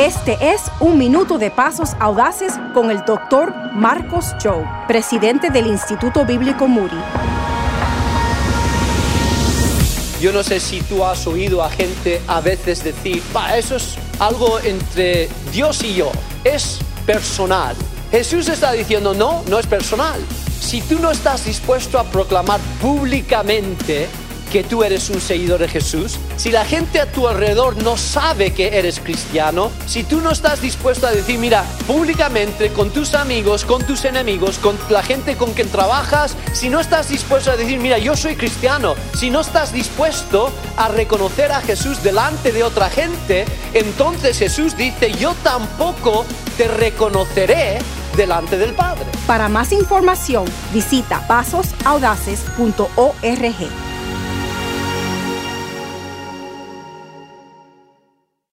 Este es Un Minuto de Pasos Audaces con el doctor Marcos Joe, presidente del Instituto Bíblico Moody. Yo no sé si tú has oído a gente a veces decir, "Pa, eso es algo entre Dios y yo, es personal. Jesús está diciendo, no, no es personal. Si tú no estás dispuesto a proclamar públicamente que tú eres un seguidor de Jesús, si la gente a tu alrededor no sabe que eres cristiano, si tú no estás dispuesto a decir, mira, públicamente, con tus amigos, con tus enemigos, con la gente con quien trabajas, si no estás dispuesto a decir, mira, yo soy cristiano, si no estás dispuesto a reconocer a Jesús delante de otra gente, entonces Jesús dice, yo tampoco te reconoceré delante del Padre. Para más información, visita pasosaudaces.org.